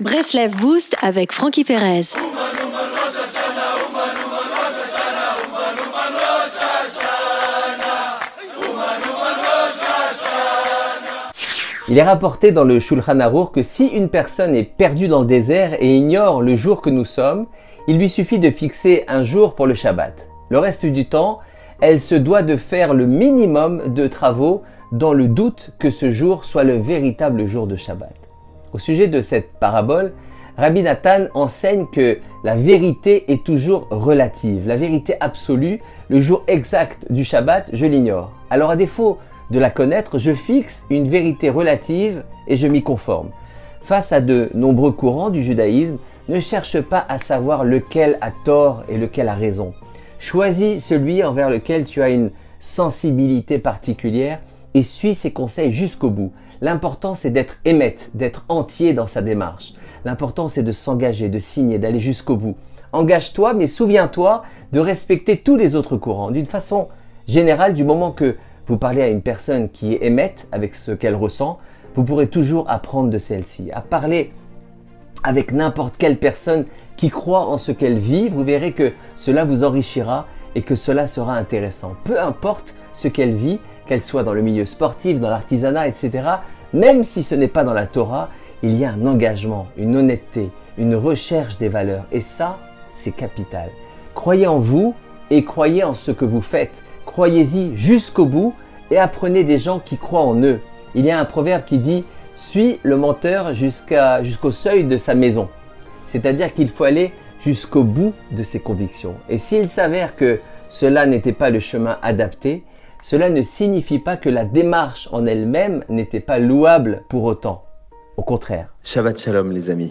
Breslev Boost avec Frankie Perez. Il est rapporté dans le Shulchan Aruch que si une personne est perdue dans le désert et ignore le jour que nous sommes, il lui suffit de fixer un jour pour le Shabbat. Le reste du temps, elle se doit de faire le minimum de travaux dans le doute que ce jour soit le véritable jour de Shabbat. Au sujet de cette parabole, Rabbi Nathan enseigne que la vérité est toujours relative. La vérité absolue, le jour exact du Shabbat, je l'ignore. Alors à défaut de la connaître, je fixe une vérité relative et je m'y conforme. Face à de nombreux courants du judaïsme, ne cherche pas à savoir lequel a tort et lequel a raison. Choisis celui envers lequel tu as une sensibilité particulière et suis ses conseils jusqu'au bout. L'important c'est d'être émette, d'être entier dans sa démarche. L'important c'est de s'engager, de signer, d'aller jusqu'au bout. Engage-toi, mais souviens-toi de respecter tous les autres courants. D'une façon générale, du moment que vous parlez à une personne qui est émette avec ce qu'elle ressent, vous pourrez toujours apprendre de celle-ci. À parler avec n'importe quelle personne qui croit en ce qu'elle vit, vous verrez que cela vous enrichira et que cela sera intéressant. Peu importe ce qu'elle vit, qu'elle soit dans le milieu sportif, dans l'artisanat, etc., même si ce n'est pas dans la Torah, il y a un engagement, une honnêteté, une recherche des valeurs. Et ça, c'est capital. Croyez en vous et croyez en ce que vous faites. Croyez-y jusqu'au bout et apprenez des gens qui croient en eux. Il y a un proverbe qui dit Suis le menteur jusqu'au seuil de sa maison. C'est-à-dire qu'il faut aller jusqu'au bout de ses convictions. Et s'il s'avère que cela n'était pas le chemin adapté, cela ne signifie pas que la démarche en elle-même n'était pas louable pour autant. Au contraire. Shabbat Shalom les amis.